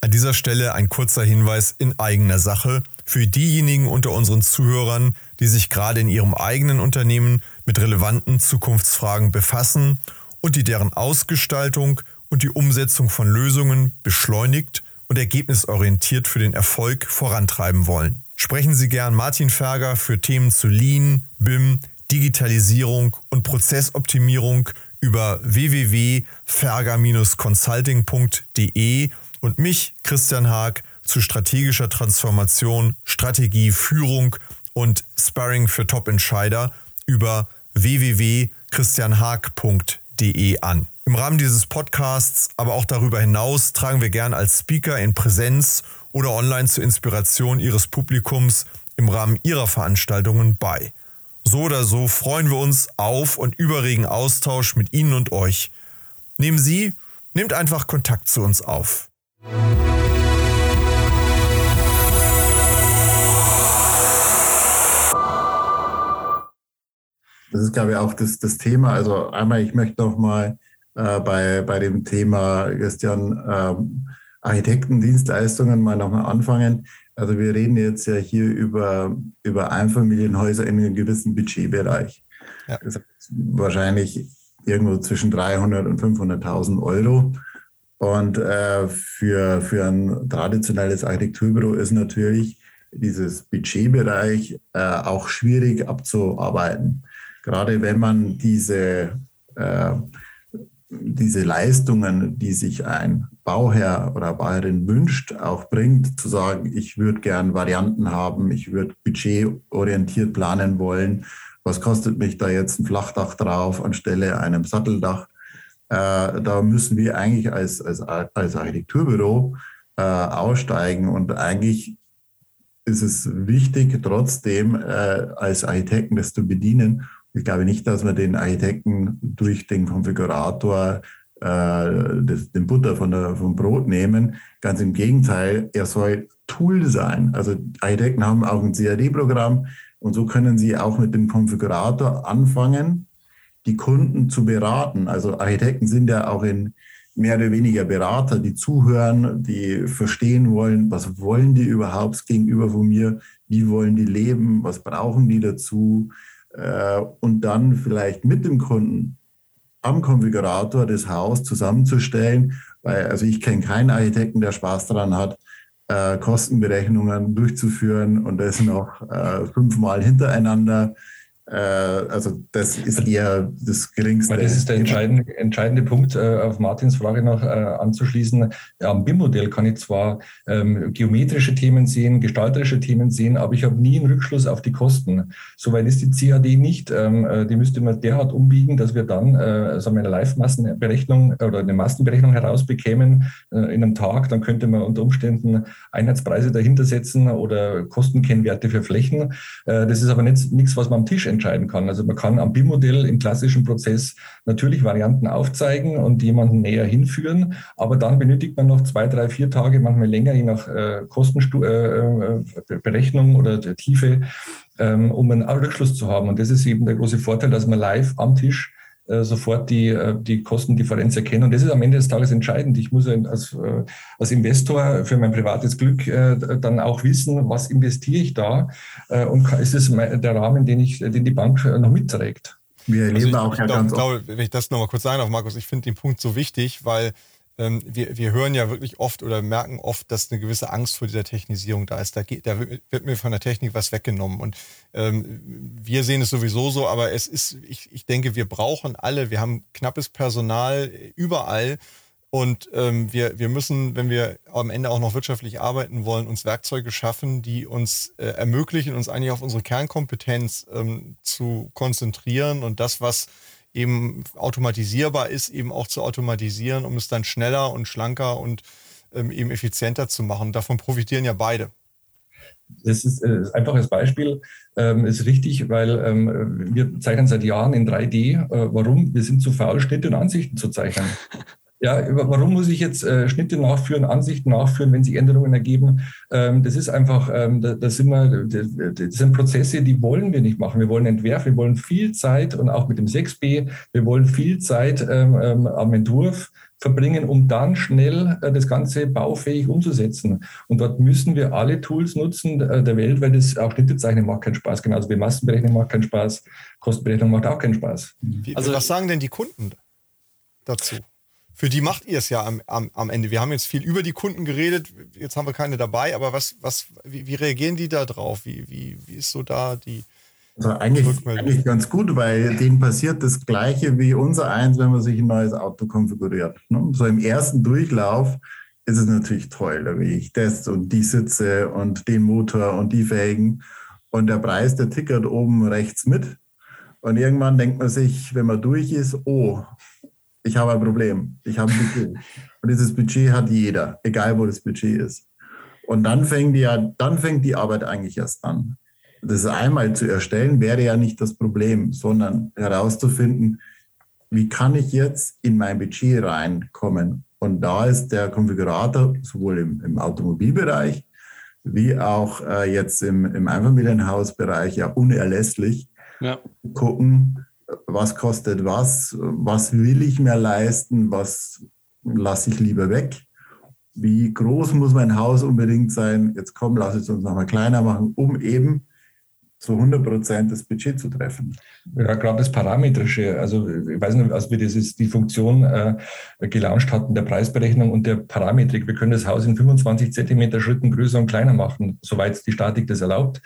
An dieser Stelle ein kurzer Hinweis in eigener Sache für diejenigen unter unseren Zuhörern, die sich gerade in ihrem eigenen Unternehmen mit relevanten Zukunftsfragen befassen und die deren Ausgestaltung und die Umsetzung von Lösungen beschleunigt und ergebnisorientiert für den Erfolg vorantreiben wollen. Sprechen Sie gern Martin Ferger für Themen zu Lean, BIM, Digitalisierung und Prozessoptimierung über www.ferger-consulting.de und mich, Christian Haag, zu strategischer Transformation, Strategie, Führung und Sparring für Top-Entscheider über www.christianhaag.de an. Im Rahmen dieses Podcasts, aber auch darüber hinaus, tragen wir gern als Speaker in Präsenz oder online zur Inspiration Ihres Publikums im Rahmen Ihrer Veranstaltungen bei. So oder so freuen wir uns auf und über regen Austausch mit Ihnen und euch. Nehmen Sie, nehmt einfach Kontakt zu uns auf. Das ist, glaube ich, auch das, das Thema. Also einmal, ich möchte noch mal äh, bei, bei dem Thema, Christian, ähm, Architektendienstleistungen mal nochmal anfangen. Also wir reden jetzt ja hier über, über Einfamilienhäuser in einem gewissen Budgetbereich. Ja. Das heißt, wahrscheinlich irgendwo zwischen 300 und 500.000 Euro. Und äh, für, für ein traditionelles Architekturbüro ist natürlich dieses Budgetbereich äh, auch schwierig abzuarbeiten. Gerade wenn man diese, äh, diese Leistungen, die sich ein Bauherr oder Bauherrin wünscht, auch bringt, zu sagen, ich würde gern Varianten haben, ich würde budgetorientiert planen wollen. Was kostet mich da jetzt ein Flachdach drauf anstelle einem Satteldach? Äh, da müssen wir eigentlich als, als, als Architekturbüro äh, aussteigen und eigentlich ist es wichtig, trotzdem äh, als Architekten das zu bedienen. Ich glaube nicht, dass wir den Architekten durch den Konfigurator äh, das, den Butter von der, vom Brot nehmen. Ganz im Gegenteil, er soll Tool sein. Also Architekten haben auch ein CAD-Programm und so können sie auch mit dem Konfigurator anfangen die Kunden zu beraten. Also Architekten sind ja auch in mehr oder weniger Berater, die zuhören, die verstehen wollen, was wollen die überhaupt gegenüber von mir, wie wollen die leben, was brauchen die dazu äh, und dann vielleicht mit dem Kunden am Konfigurator das Haus zusammenzustellen, weil also ich kenne keinen Architekten, der Spaß daran hat, äh, Kostenberechnungen durchzuführen und das noch äh, fünfmal hintereinander also das ist eher das geringste. Das ist der entscheidende, entscheidende Punkt, äh, auf Martins Frage noch äh, anzuschließen. Am BIM-Modell kann ich zwar ähm, geometrische Themen sehen, gestalterische Themen sehen, aber ich habe nie einen Rückschluss auf die Kosten. Soweit ist die CAD nicht. Ähm, die müsste man derart umbiegen, dass wir dann also eine Live-Massenberechnung oder eine Massenberechnung herausbekämen in einem Tag. Dann könnte man unter Umständen Einheitspreise dahinter setzen oder Kostenkennwerte für Flächen. Das ist aber nicht, nichts, was man am Tisch entscheiden kann. Also man kann am BIM-Modell im klassischen Prozess natürlich Varianten aufzeigen und jemanden näher hinführen, aber dann benötigt man noch zwei, drei, vier Tage, manchmal länger, je nach äh, Kostenberechnung äh, äh oder der Tiefe, ähm, um einen Rückschluss zu haben. Und das ist eben der große Vorteil, dass man live am Tisch sofort die, äh, die Kostendifferenz erkennen. Und das ist am Ende des Tages entscheidend. Ich muss als, äh, als Investor für mein privates Glück dann auch wissen, was investiere ich da und ist es der Rahmen, den, ich, den die Bank noch mitträgt. Wir erleben also ich, auch ich ja glaub, ganz glaube, wenn ich das nochmal kurz sagen darf, Markus, ich finde den Punkt so wichtig, weil ähm, wir, wir hören ja wirklich oft oder merken oft, dass eine gewisse Angst vor dieser Technisierung da ist. Da, geht, da wird mir von der Technik was weggenommen. Und ähm, wir sehen es sowieso so, aber es ist, ich, ich denke, wir brauchen alle, wir haben knappes Personal überall. Und ähm, wir, wir müssen, wenn wir am Ende auch noch wirtschaftlich arbeiten wollen, uns Werkzeuge schaffen, die uns äh, ermöglichen, uns eigentlich auf unsere Kernkompetenz ähm, zu konzentrieren und das, was eben automatisierbar ist, eben auch zu automatisieren, um es dann schneller und schlanker und ähm, eben effizienter zu machen. Davon profitieren ja beide. Das ist äh, einfaches Beispiel, ähm, ist richtig, weil ähm, wir zeichnen seit Jahren in 3D. Äh, warum? Wir sind zu faul, Schnitte und Ansichten zu zeichnen. Ja, warum muss ich jetzt äh, Schnitte nachführen, Ansichten nachführen, wenn sich Änderungen ergeben? Ähm, das ist einfach, ähm, da, das, sind wir, das, das sind Prozesse, die wollen wir nicht machen. Wir wollen entwerfen, wir wollen viel Zeit und auch mit dem 6b, wir wollen viel Zeit ähm, ähm, am Entwurf verbringen, um dann schnell äh, das Ganze baufähig umzusetzen. Und dort müssen wir alle Tools nutzen äh, der Welt, weil das auch Schnittezeichnen macht keinen Spaß. Genauso wie Massenberechnung macht keinen Spaß, Kostenberechnung macht auch keinen Spaß. Wie, also was sagen denn die Kunden dazu? Für die macht ihr es ja am, am, am Ende. Wir haben jetzt viel über die Kunden geredet, jetzt haben wir keine dabei, aber was, was, wie, wie reagieren die da drauf? Wie, wie, wie ist so da die, also eigentlich, eigentlich ganz gut, weil denen passiert das Gleiche wie unser eins, wenn man sich ein neues Auto konfiguriert. Ne? So im ersten Durchlauf ist es natürlich toll, will ich das und die Sitze und den Motor und die Felgen und der Preis, der tickert oben rechts mit. Und irgendwann denkt man sich, wenn man durch ist, oh, ich habe ein Problem, ich habe ein Budget. Und dieses Budget hat jeder, egal wo das Budget ist. Und dann fängt die, dann fängt die Arbeit eigentlich erst an. Das einmal zu erstellen, wäre ja nicht das Problem, sondern herauszufinden, wie kann ich jetzt in mein Budget reinkommen. Und da ist der Konfigurator sowohl im, im Automobilbereich wie auch äh, jetzt im, im Einfamilienhausbereich ja unerlässlich. Ja. Gucken, was kostet was, was will ich mir leisten, was lasse ich lieber weg, wie groß muss mein Haus unbedingt sein, jetzt komm, lass es uns nochmal kleiner machen, um eben zu 100 Prozent das Budget zu treffen. Ja, gerade das Parametrische, also ich weiß nicht, als wir dieses, die Funktion äh, gelauncht hatten, der Preisberechnung und der Parametrik, wir können das Haus in 25 Zentimeter Schritten größer und kleiner machen, soweit die Statik das erlaubt.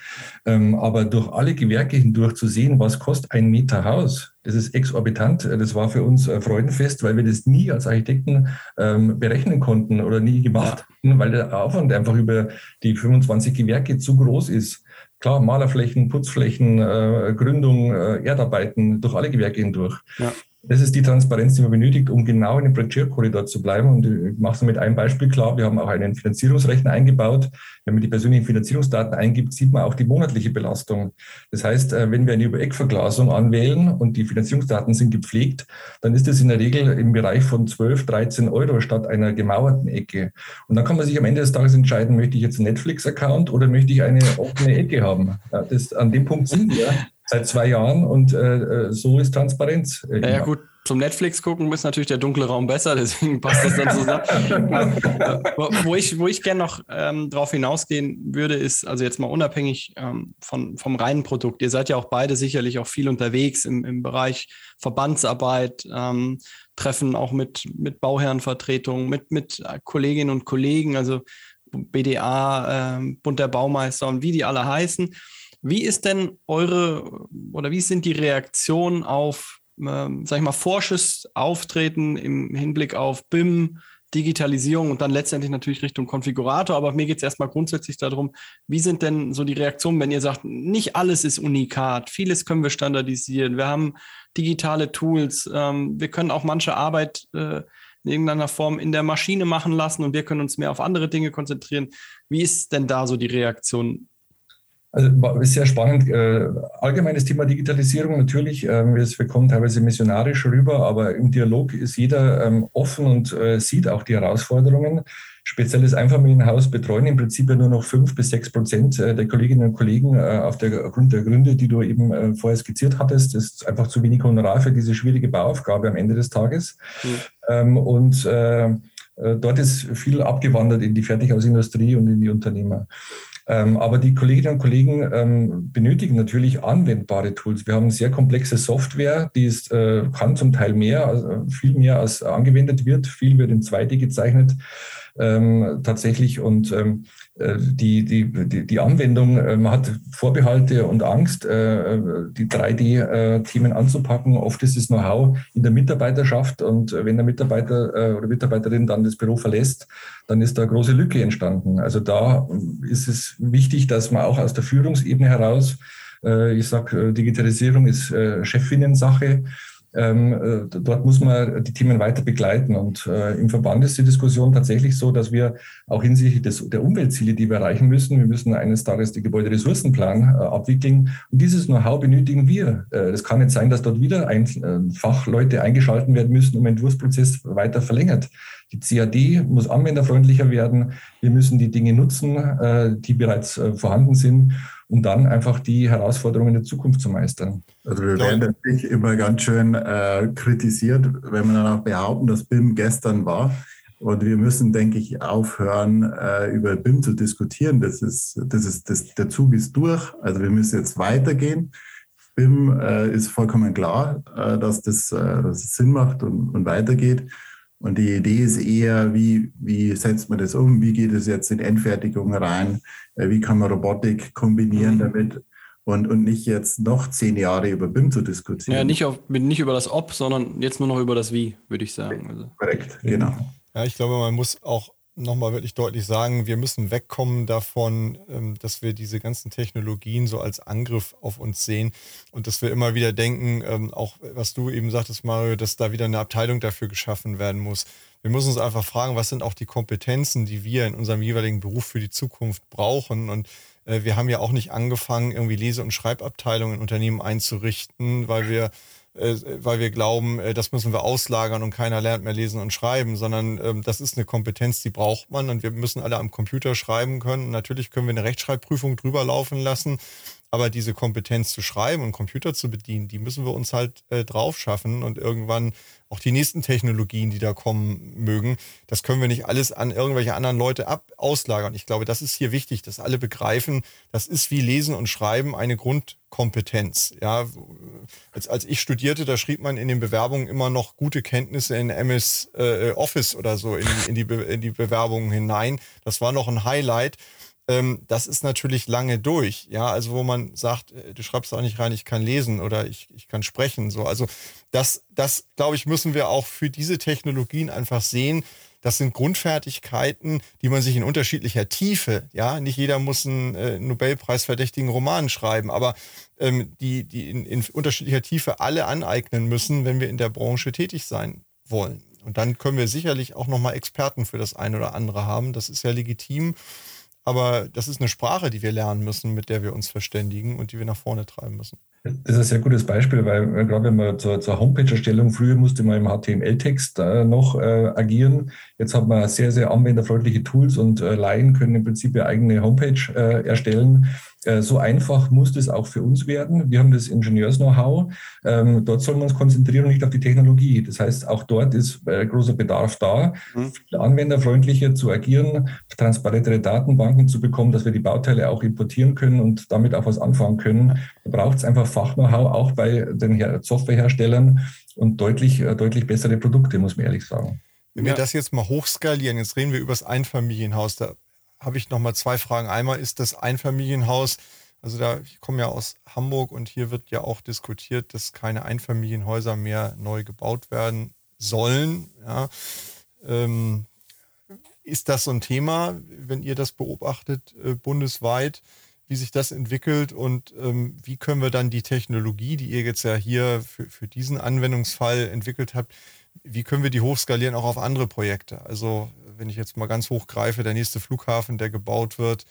Ähm, aber durch alle Gewerke hindurch zu sehen, was kostet ein Meter Haus, das ist exorbitant. Das war für uns Freudenfest, weil wir das nie als Architekten ähm, berechnen konnten oder nie gemacht hatten, weil der Aufwand einfach über die 25 Gewerke zu groß ist. Klar, Malerflächen, Putzflächen, äh, Gründung, äh, Erdarbeiten durch alle Gewerke hindurch. Ja. Das ist die Transparenz, die man benötigt, um genau in dem Budgetkorridor zu bleiben. Und ich mache es mit einem Beispiel klar. Wir haben auch einen Finanzierungsrechner eingebaut. Wenn man die persönlichen Finanzierungsdaten eingibt, sieht man auch die monatliche Belastung. Das heißt, äh, wenn wir eine Über-Eck-Verglasung anwählen und die Finanzierungsdaten sind gepflegt, dann ist das in der Regel im Bereich von 12, 13 Euro statt einer gemauerten Ecke. Und dann kann man sich am Ende des Tages entscheiden, möchte ich jetzt einen Netflix-Account oder möchte ich eine offene Ecke haben. Das, an dem Punkt sind wir seit zwei Jahren und äh, äh so ist Transparenz. Äh, ja, ja, gut, zum Netflix gucken ist natürlich der dunkle Raum besser, deswegen passt das dann zusammen. wo ich, wo ich gerne noch ähm, drauf hinausgehen würde, ist, also jetzt mal unabhängig ähm, von, vom reinen Produkt, ihr seid ja auch beide sicherlich auch viel unterwegs im, im Bereich Verbandsarbeit, ähm, Treffen auch mit, mit Bauherrenvertretungen, mit, mit Kolleginnen und Kollegen, also BDA, äh, Bund der Baumeister und wie die alle heißen. Wie ist denn eure oder wie sind die Reaktionen auf, ähm, sag ich mal, forsches Auftreten im Hinblick auf BIM, Digitalisierung und dann letztendlich natürlich Richtung Konfigurator. Aber mir geht es erstmal grundsätzlich darum, wie sind denn so die Reaktionen, wenn ihr sagt, nicht alles ist unikat, vieles können wir standardisieren, wir haben digitale Tools, ähm, wir können auch manche Arbeit äh, in irgendeiner Form in der Maschine machen lassen und wir können uns mehr auf andere Dinge konzentrieren. Wie ist denn da so die Reaktion also ist sehr spannend. Äh, allgemeines Thema Digitalisierung natürlich. Ähm, wir kommen teilweise missionarisch rüber, aber im Dialog ist jeder ähm, offen und äh, sieht auch die Herausforderungen. Spezielles Einfamilienhaus betreuen im Prinzip ja nur noch fünf bis sechs Prozent äh, der Kolleginnen und Kollegen auf der Grund der Gründe, die du eben vorher skizziert hattest. Das ist einfach zu wenig Honorar für diese schwierige Bauaufgabe am Ende des Tages. Mhm. Und dort ist viel abgewandert in die Fertighausindustrie und in die Unternehmer. Ähm, aber die Kolleginnen und Kollegen ähm, benötigen natürlich anwendbare Tools. Wir haben sehr komplexe Software, die ist, äh, kann zum Teil mehr, also viel mehr als angewendet wird. Viel wird in 2D gezeichnet ähm, tatsächlich und äh, die, die, die, die Anwendung, äh, man hat Vorbehalte und Angst, äh, die 3D-Themen anzupacken. Oft ist es Know-how in der Mitarbeiterschaft und wenn der Mitarbeiter oder Mitarbeiterin dann das Büro verlässt, dann ist da eine große Lücke entstanden. Also da ist es wichtig, dass man auch aus der Führungsebene heraus, ich sage, Digitalisierung ist Chefinnen-Sache, ähm, äh, dort muss man die Themen weiter begleiten. Und äh, im Verband ist die Diskussion tatsächlich so, dass wir auch hinsichtlich des, der Umweltziele, die wir erreichen müssen, wir müssen eines Tages den Gebäuderessourcenplan äh, abwickeln. Und dieses Know-how benötigen wir. Es kann nicht sein, dass dort wieder ein, Fachleute eingeschalten werden müssen, um den Entwurfsprozess weiter verlängert. Die CAD muss anwenderfreundlicher werden. Wir müssen die Dinge nutzen, die bereits vorhanden sind um dann einfach die Herausforderungen der Zukunft zu meistern. Also wir werden natürlich immer ganz schön äh, kritisiert, wenn wir dann auch behaupten, dass BIM gestern war. Und wir müssen, denke ich, aufhören, äh, über BIM zu diskutieren. Das ist, das ist, das, der Zug ist durch. Also wir müssen jetzt weitergehen. BIM äh, ist vollkommen klar, äh, dass, das, äh, dass es Sinn macht und, und weitergeht. Und die Idee ist eher, wie, wie setzt man das um? Wie geht es jetzt in Endfertigung rein? Äh, wie kann man Robotik kombinieren mhm. damit? Und, und nicht jetzt noch zehn Jahre über BIM zu diskutieren. Ja, nicht, auf, nicht über das Ob, sondern jetzt nur noch über das Wie, würde ich sagen. Also. Korrekt, genau. Ja, ich glaube, man muss auch nochmal wirklich deutlich sagen, wir müssen wegkommen davon, ähm, dass wir diese ganzen Technologien so als Angriff auf uns sehen und dass wir immer wieder denken, ähm, auch was du eben sagtest, Mario, dass da wieder eine Abteilung dafür geschaffen werden muss. Wir müssen uns einfach fragen, was sind auch die Kompetenzen, die wir in unserem jeweiligen Beruf für die Zukunft brauchen und äh, wir haben ja auch nicht angefangen, irgendwie Lese- und Schreibabteilungen in Unternehmen einzurichten, weil wir weil wir glauben, äh, das müssen wir auslagern und keiner lernt mehr lesen und schreiben, sondern ähm, das ist eine Kompetenz, die braucht man und wir müssen alle am Computer schreiben können. Natürlich können wir eine Rechtschreibprüfung drüber laufen lassen, aber diese Kompetenz zu schreiben und Computer zu bedienen, die müssen wir uns halt äh, drauf schaffen und irgendwann auch die nächsten Technologien, die da kommen mögen, das können wir nicht alles an irgendwelche anderen Leute ab auslagern. Ich glaube, das ist hier wichtig, dass alle begreifen, das ist wie Lesen und Schreiben eine Grundkompetenz. Ja, als, als ich studierte, da schrieb man in den Bewerbungen immer noch gute Kenntnisse in MS äh, Office oder so in, in, die, in die Bewerbungen hinein. Das war noch ein Highlight ähm, das ist natürlich lange durch. Ja, also wo man sagt, äh, du schreibst auch nicht rein, ich kann lesen oder ich, ich kann sprechen. So, also das, das glaube ich, müssen wir auch für diese Technologien einfach sehen. Das sind Grundfertigkeiten, die man sich in unterschiedlicher Tiefe, ja, nicht jeder muss einen äh, Nobelpreisverdächtigen Roman schreiben, aber ähm, die, die in, in unterschiedlicher Tiefe alle aneignen müssen, wenn wir in der Branche tätig sein wollen. Und dann können wir sicherlich auch nochmal Experten für das eine oder andere haben. Das ist ja legitim. Aber das ist eine Sprache, die wir lernen müssen, mit der wir uns verständigen und die wir nach vorne treiben müssen. Das ist ein sehr gutes Beispiel, weil gerade wenn man zur, zur Homepage-Erstellung, früher musste man im HTML-Text äh, noch äh, agieren. Jetzt hat man sehr, sehr anwenderfreundliche Tools und äh, Laien können im Prinzip ihre eigene Homepage äh, erstellen. Äh, so einfach muss das auch für uns werden. Wir haben das Ingenieurs-Know-how. Ähm, dort sollen wir uns konzentrieren und nicht auf die Technologie. Das heißt, auch dort ist äh, großer Bedarf da, mhm. anwenderfreundlicher zu agieren, transparentere Datenbanken zu bekommen, dass wir die Bauteile auch importieren können und damit auch was anfangen können. Da braucht es einfach Fach-Know-how auch bei den Softwareherstellern und deutlich, äh, deutlich bessere Produkte, muss man ehrlich sagen. Wenn wir das jetzt mal hochskalieren, jetzt reden wir über das Einfamilienhaus, da habe ich noch mal zwei Fragen. Einmal ist das Einfamilienhaus, also da, ich komme ja aus Hamburg und hier wird ja auch diskutiert, dass keine Einfamilienhäuser mehr neu gebaut werden sollen. Ja. Ähm, ist das so ein Thema, wenn ihr das beobachtet äh, bundesweit, wie sich das entwickelt und ähm, wie können wir dann die Technologie, die ihr jetzt ja hier für, für diesen Anwendungsfall entwickelt habt, wie können wir die hochskalieren auch auf andere Projekte? Also wenn ich jetzt mal ganz hoch greife, der nächste Flughafen, der gebaut wird,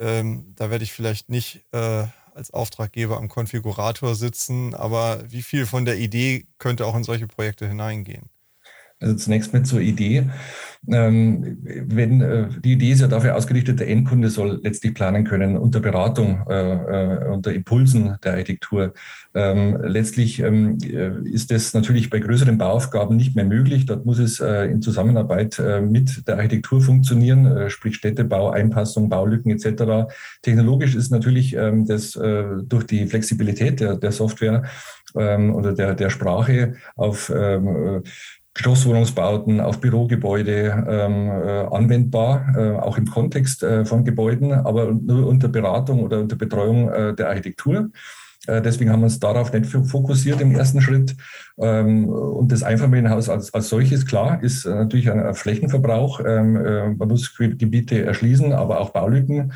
ähm, da werde ich vielleicht nicht äh, als Auftraggeber am Konfigurator sitzen, aber wie viel von der Idee könnte auch in solche Projekte hineingehen? Also zunächst mal zur Idee. Ähm, wenn, äh, die Idee ist ja dafür ausgerichtet, der Endkunde soll letztlich planen können unter Beratung, äh, äh, unter Impulsen der Architektur. Ähm, letztlich ähm, äh, ist das natürlich bei größeren Bauaufgaben nicht mehr möglich. Dort muss es äh, in Zusammenarbeit äh, mit der Architektur funktionieren, sprich Städtebau, Einpassung, Baulücken etc. Technologisch ist natürlich ähm, das durch die Flexibilität der, der Software ähm, oder der, der Sprache auf ähm, Geschosswohnungsbauten, auf Bürogebäude ähm, äh, anwendbar, äh, auch im Kontext äh, von Gebäuden, aber nur unter Beratung oder unter Betreuung äh, der Architektur. Äh, deswegen haben wir uns darauf nicht fokussiert im ersten Schritt. Ähm, und das Einfamilienhaus als, als solches, klar, ist äh, natürlich ein Flächenverbrauch. Ähm, man muss Gebiete erschließen, aber auch Baulücken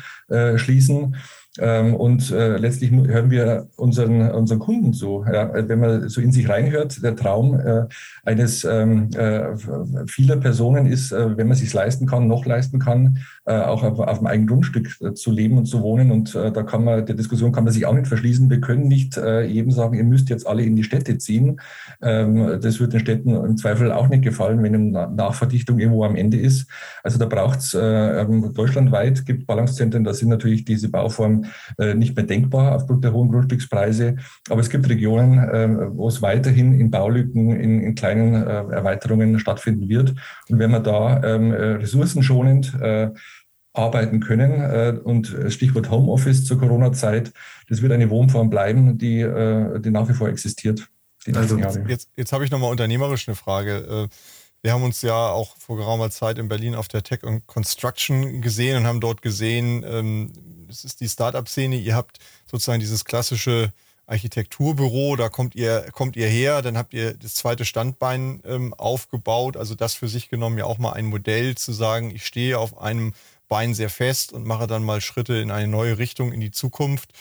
schließen. Ähm, und äh, letztlich hören wir unseren, unseren Kunden zu. Ja, wenn man so in sich reinhört, der Traum äh, eines ähm, äh, vieler Personen ist, äh, wenn man sich leisten kann, noch leisten kann, äh, auch auf, auf dem eigenen Grundstück äh, zu leben und zu wohnen. Und da kann man, der Diskussion kann man sich auch nicht verschließen. Wir können nicht jedem sagen, ihr müsst jetzt alle in die Städte ziehen. Ähm, das wird den Städten im Zweifel auch nicht gefallen, wenn eine Nachverdichtung irgendwo am Ende ist. Also da braucht es ähm, deutschlandweit, gibt Ballungszentren, da sind natürlich diese Bauformen äh, nicht mehr denkbar aufgrund der hohen Grundstückspreise. Aber es gibt Regionen, äh, wo es weiterhin in Baulücken, in, in kleinen äh, Erweiterungen stattfinden wird. Und wenn man da ähm, ressourcenschonend arbeiten können. Und Stichwort Homeoffice zur Corona-Zeit, das wird eine Wohnform bleiben, die, die nach wie vor existiert. Also jetzt, jetzt habe ich nochmal unternehmerisch eine Frage. Wir haben uns ja auch vor geraumer Zeit in Berlin auf der Tech und Construction gesehen und haben dort gesehen, ähm, es ist die Startup-Szene, ihr habt sozusagen dieses klassische Architekturbüro, da kommt ihr, kommt ihr her, dann habt ihr das zweite Standbein ähm, aufgebaut, also das für sich genommen ja auch mal ein Modell zu sagen, ich stehe auf einem Bein sehr fest und mache dann mal Schritte in eine neue Richtung, in die Zukunft.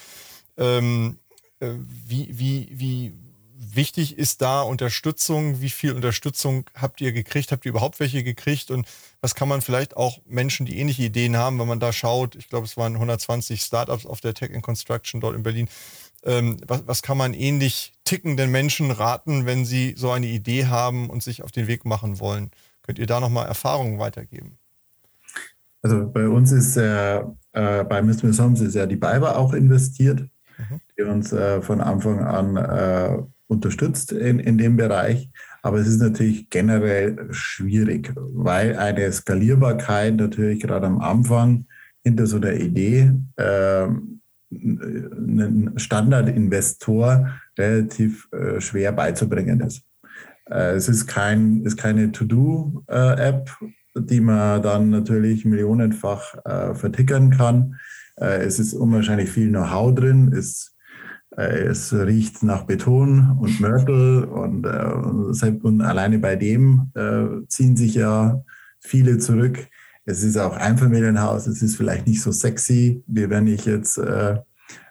Ähm, äh, wie, wie, wie, wichtig ist da Unterstützung? Wie viel Unterstützung habt ihr gekriegt? Habt ihr überhaupt welche gekriegt? Und was kann man vielleicht auch Menschen, die ähnliche Ideen haben, wenn man da schaut, ich glaube, es waren 120 Startups auf der Tech and Construction dort in Berlin. Ähm, was, was kann man ähnlich tickenden Menschen raten, wenn sie so eine Idee haben und sich auf den Weg machen wollen? Könnt ihr da nochmal Erfahrungen weitergeben? Also bei uns ist äh, äh, bei Mr. Homes ist ja die BayWa auch investiert, mhm. die uns äh, von Anfang an äh, unterstützt in, in dem Bereich. Aber es ist natürlich generell schwierig, weil eine Skalierbarkeit natürlich gerade am Anfang hinter so einer Idee äh, einen Standardinvestor relativ äh, schwer beizubringen ist. Äh, es ist, kein, ist keine To-Do-App, die man dann natürlich millionenfach äh, vertickern kann. Äh, es ist unwahrscheinlich viel Know-how drin. Es äh, es riecht nach Beton und Mörtel und, äh, und alleine bei dem äh, ziehen sich ja viele zurück. Es ist auch Einfamilienhaus, es ist vielleicht nicht so sexy, wie wenn ich jetzt äh,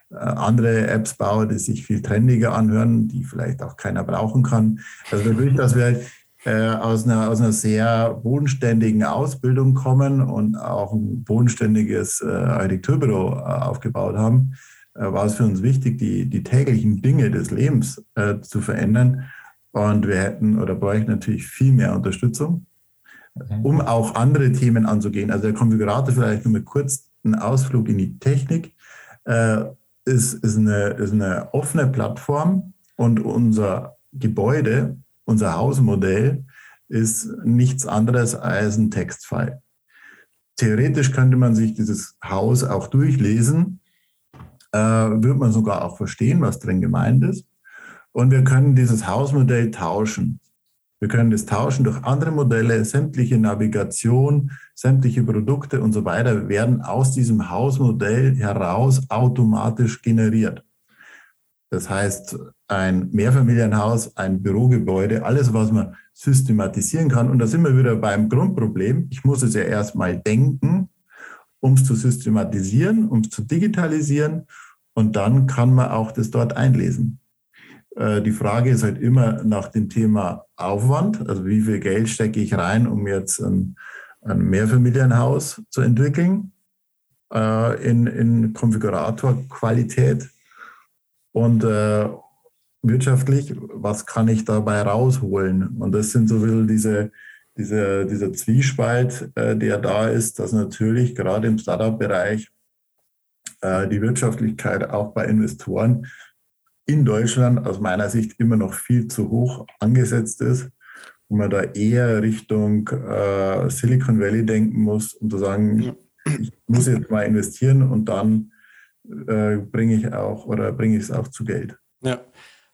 andere Apps baue, die sich viel trendiger anhören, die vielleicht auch keiner brauchen kann. Also dadurch, dass wir äh, aus, einer, aus einer sehr bodenständigen Ausbildung kommen und auch ein bodenständiges äh, Architekturbüro aufgebaut haben, äh, war es für uns wichtig, die, die täglichen Dinge des Lebens äh, zu verändern. Und wir hätten oder bräuchten natürlich viel mehr Unterstützung, mhm. um auch andere Themen anzugehen. Also der Konfigurator vielleicht nur mit kurz einen Ausflug in die Technik äh, ist, ist, eine, ist eine offene Plattform und unser Gebäude, unser Hausmodell ist nichts anderes als ein Textfile. Theoretisch könnte man sich dieses Haus auch durchlesen äh, wird man sogar auch verstehen, was drin gemeint ist. Und wir können dieses Hausmodell tauschen. Wir können das tauschen durch andere Modelle, sämtliche Navigation, sämtliche Produkte und so weiter werden aus diesem Hausmodell heraus automatisch generiert. Das heißt, ein Mehrfamilienhaus, ein Bürogebäude, alles, was man systematisieren kann. Und da sind wir wieder beim Grundproblem. Ich muss es ja erstmal denken, um es zu systematisieren, um es zu digitalisieren. Und dann kann man auch das dort einlesen. Äh, die Frage ist halt immer nach dem Thema Aufwand. Also wie viel Geld stecke ich rein, um jetzt ein, ein Mehrfamilienhaus zu entwickeln äh, in, in Konfiguratorqualität. Und äh, wirtschaftlich, was kann ich dabei rausholen? Und das sind so ein diese, diese, dieser Zwiespalt, äh, der da ist, dass natürlich gerade im Startup-Bereich äh, die Wirtschaftlichkeit auch bei Investoren in Deutschland aus meiner Sicht immer noch viel zu hoch angesetzt ist und man da eher Richtung äh, Silicon Valley denken muss, um zu sagen, ja. ich muss jetzt mal investieren und dann äh, bringe ich auch oder bringe ich es auch zu Geld. Ja,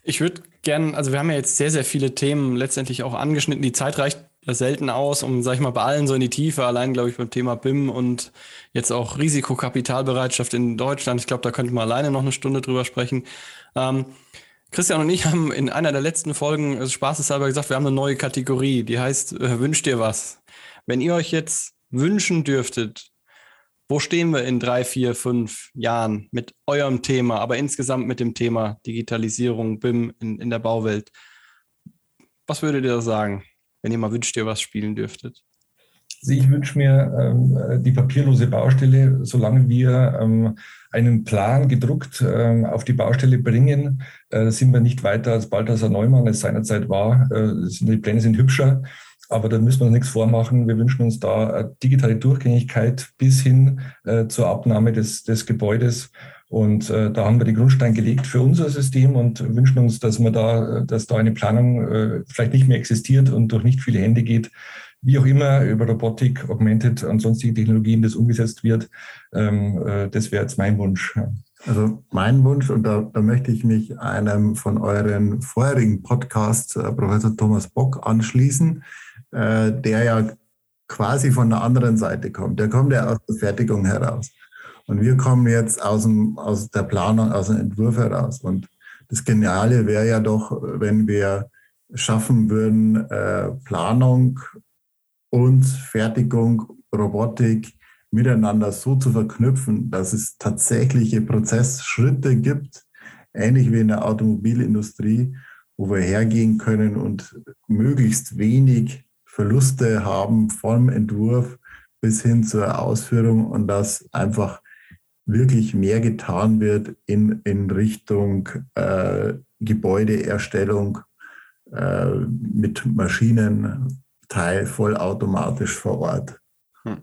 ich würde gerne, also wir haben ja jetzt sehr, sehr viele Themen letztendlich auch angeschnitten. Die Zeit reicht selten aus, um, sag ich mal, bei allen so in die Tiefe, allein, glaube ich, beim Thema BIM und jetzt auch Risikokapitalbereitschaft in Deutschland. Ich glaube, da könnte man alleine noch eine Stunde drüber sprechen. Ähm, Christian und ich haben in einer der letzten Folgen also spaßeshalber gesagt, wir haben eine neue Kategorie, die heißt, äh, wünscht dir was. Wenn ihr euch jetzt wünschen dürftet, Wo stehen wir in drei, vier, fünf Jahren mit eurem Thema, aber insgesamt mit dem Thema Digitalisierung, BIM in, in der Bauwelt? Was würdet ihr sagen, wenn ihr mal wünscht, ihr was spielen dürftet? Also ich wünsche mir ähm, die papierlose Baustelle, solange wir ähm, einen Plan gedruckt ähm, auf die Baustelle bringen, äh, sind wir nicht weiter als Balthasar Neumann es seinerzeit war. Äh, die Pläne sind hübscher, aber da müssen wir uns nichts vormachen. Wir wünschen uns da digitale Durchgängigkeit bis hin äh, zur Abnahme des, des Gebäudes. Und äh, da haben wir den Grundstein gelegt für unser System und wünschen uns, dass man da, dass da eine Planung äh, vielleicht nicht mehr existiert und durch nicht viele Hände geht, wie auch immer über Robotik, Augmented und sonstige Technologien das umgesetzt wird. Ähm, äh, das wäre jetzt mein Wunsch. Also mein Wunsch, und da, da, möchte ich mich einem von euren vorherigen Podcasts, äh, Professor Thomas Bock, anschließen, äh, der ja quasi von der anderen Seite kommt. Der kommt ja aus der Fertigung heraus. Und wir kommen jetzt aus, dem, aus der Planung, aus dem Entwurf heraus. Und das Geniale wäre ja doch, wenn wir schaffen würden, äh, Planung und Fertigung, Robotik miteinander so zu verknüpfen, dass es tatsächliche Prozessschritte gibt, ähnlich wie in der Automobilindustrie, wo wir hergehen können und möglichst wenig Verluste haben vom Entwurf bis hin zur Ausführung und dass einfach wirklich mehr getan wird in, in Richtung äh, Gebäudeerstellung äh, mit Maschinen, Teil vollautomatisch vor Ort. Hm.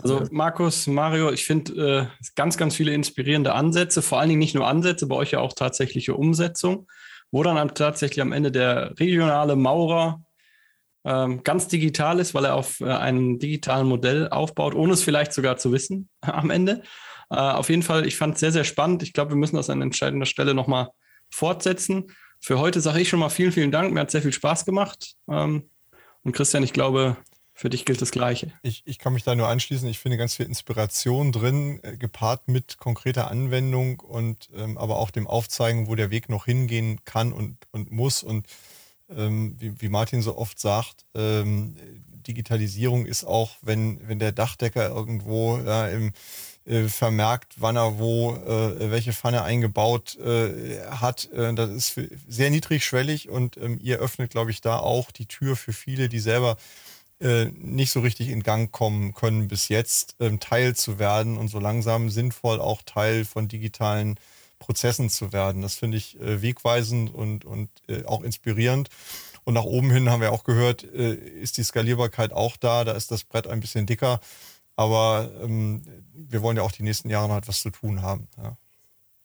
Also Markus, Mario, ich finde äh, ganz, ganz viele inspirierende Ansätze, vor allen Dingen nicht nur Ansätze, bei euch ja auch tatsächliche Umsetzung, wo dann tatsächlich am Ende der regionale Maurer ähm, ganz digital ist, weil er auf äh, einem digitalen Modell aufbaut, ohne es vielleicht sogar zu wissen am Ende. Äh, auf jeden Fall, ich fand es sehr, sehr spannend. Ich glaube, wir müssen das an entscheidender Stelle nochmal fortsetzen. Für heute sage ich schon mal vielen, vielen Dank. Mir hat sehr viel Spaß gemacht. Ähm, und Christian, ich glaube, für dich gilt das Gleiche. Ich, ich kann mich da nur anschließen. Ich finde ganz viel Inspiration drin, äh, gepaart mit konkreter Anwendung und ähm, aber auch dem Aufzeigen, wo der Weg noch hingehen kann und, und muss. Und ähm, wie, wie, Martin so oft sagt, ähm, Digitalisierung ist auch, wenn, wenn der Dachdecker irgendwo ja, im, äh, vermerkt, wann er wo äh, welche Pfanne eingebaut äh, hat. Äh, das ist sehr niedrigschwellig und ähm, ihr öffnet, glaube ich, da auch die Tür für viele, die selber äh, nicht so richtig in Gang kommen können bis jetzt, ähm, Teil zu werden und so langsam sinnvoll auch Teil von digitalen Prozessen zu werden. Das finde ich äh, wegweisend und, und auch inspirierend. Und nach oben hin haben wir auch gehört, ist die Skalierbarkeit auch da. Da ist das Brett ein bisschen dicker. Aber ähm, wir wollen ja auch die nächsten Jahre noch etwas zu tun haben. Ja.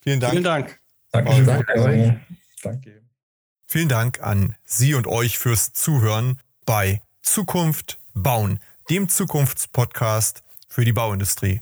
Vielen Dank. Vielen Dank. Danke. Danke. Danke. Vielen Dank an Sie und euch fürs Zuhören bei Zukunft bauen, dem Zukunftspodcast für die Bauindustrie.